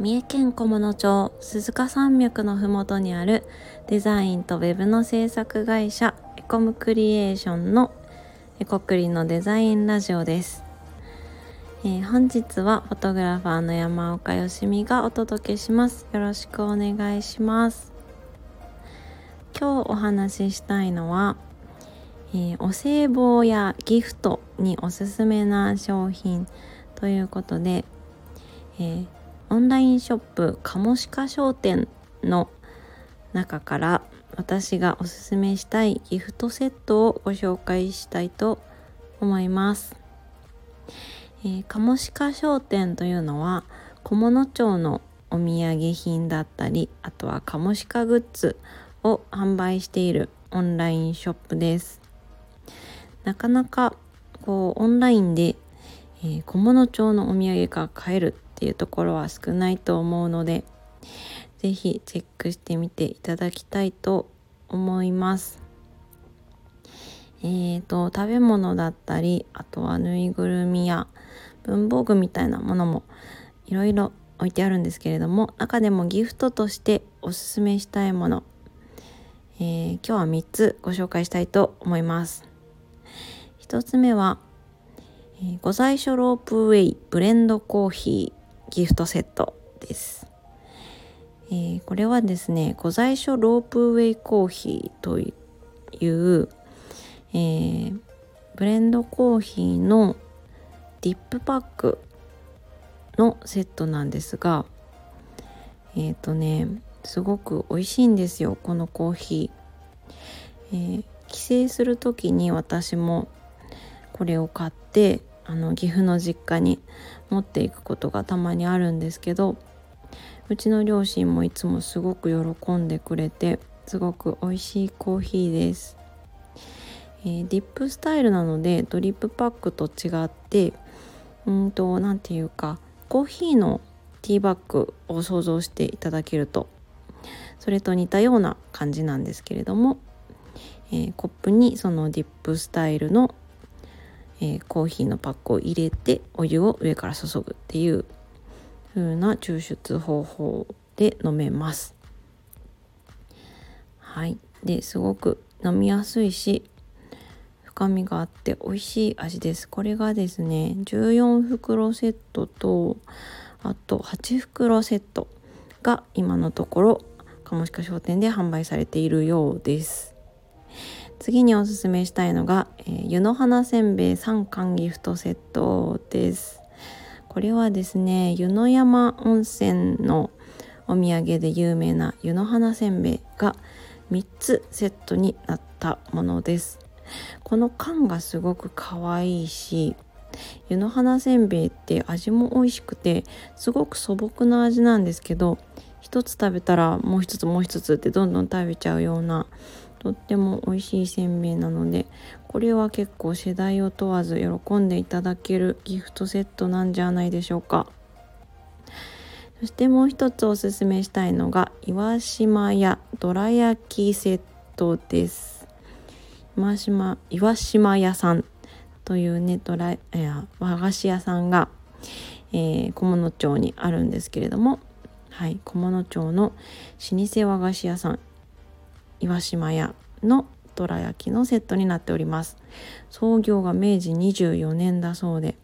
三重県菰野町鈴鹿山脈のふもとにあるデザインとウェブの制作会社エコムクリエーションのエコクリのデザインラジオです、えー、本日はフォトグラファーの山岡よしみがお届けします。よろしくお願いします。今日お話ししたいのは、えー、お歳暮やギフトにおすすめな商品ということで、えー、オンラインショップカモシカ商店の中から私がおすすめしたいギフトセットをご紹介したいと思います。えー、カモシカ商店というのは菰野町のお土産品だったりあとはカモシカグッズを販売しているオンラインショップです。なかなかこうオンラインでえー、小物町のお土産が買えるっていうところは少ないと思うので是非チェックしてみていただきたいと思います。えーと、食べ物だったりあとはぬいぐるみや文房具みたいなものもいろいろ置いてあるんですけれども中でもギフトとしておすすめしたいもの、えー、今日は3つご紹介したいと思います。1つ目はえー、御在所ロープウェイブレンドコーヒーギフトセットです。えー、これはですね、御在所ロープウェイコーヒーという、えー、ブレンドコーヒーのディップパックのセットなんですが、えっ、ー、とね、すごく美味しいんですよ、このコーヒー。えー、帰省する時に私もこれを買ってあの岐阜の実家に持っていくことがたまにあるんですけどうちの両親もいつもすごく喜んでくれてすごく美味しいコーヒーです、えー、ディップスタイルなのでドリップパックと違ってうんと何て言うかコーヒーのティーバッグを想像していただけるとそれと似たような感じなんですけれども、えー、コップにそのディップスタイルのえー、コーヒーのパックを入れてお湯を上から注ぐっていう風な抽出方法で飲めます。はいですごく飲みやすいし深みがあって美味しい味です。これがですね14袋セットとあと8袋セットが今のところ鴨鹿商店で販売されているようです。次におすすめしたいのが、えー、湯の花せんべい3巻ギフトセットです。これはですね、湯の山温泉のお土産で有名な湯の花せんべいが3つセットになったものです。この缶がすごく可愛いし、湯の花せんべいって味も美味しくてすごく素朴な味なんですけど一つ食べたらもう一つもう一つってどんどん食べちゃうようなとっても美味しいせんべいなのでこれは結構世代を問わず喜んでいただけるギフトセットなんじゃないでしょうか。そしてもう一つおすすめしたいのが岩島屋どら焼きセットです。岩島岩島屋さんというねドラや和菓子屋さんが、えー、菰野町にあるんですけれどもはい菰野町の老舗和菓子屋さん。岩島屋のどら焼きのセットになっております。創業が明治24年だそうで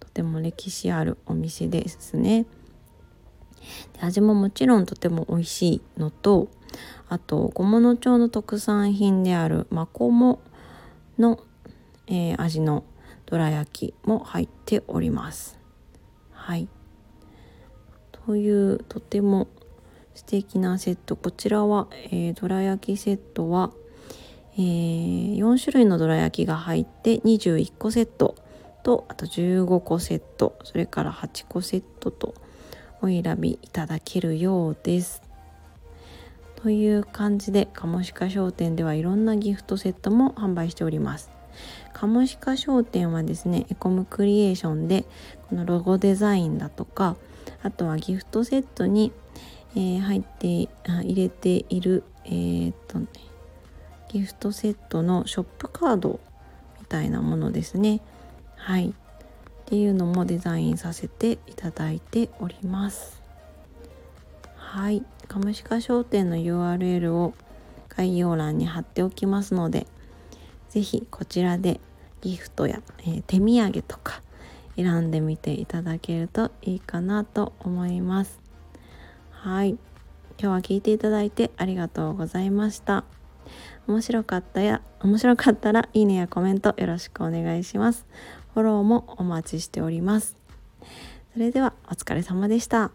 とても歴史あるお店ですね。で味ももちろんとても美味しいのとあと小物町の特産品であるマコモの、えー、味のどら焼きも入っております。はい。というとても素敵なセットこちらは、えー、どら焼きセットは、えー、4種類のどら焼きが入って21個セットとあと15個セットそれから8個セットとお選びいただけるようです。という感じでカモシカ商店ではいろんなギフトセットも販売しております。カモシカ商店はですねエコムクリエーションでこのロゴデザインだとかあとはギフトセットにえー、入って入れているえー、っとねギフトセットのショップカードみたいなものですね。はい。っていうのもデザインさせていただいております。はい。カムシカ商店の URL を概要欄に貼っておきますので是非こちらでギフトや、えー、手土産とか選んでみていただけるといいかなと思います。はい。今日は聞いていただいてありがとうございました。面白かったや面白かったらいいねやコメントよろしくお願いします。フォローもお待ちしております。それではお疲れ様でした。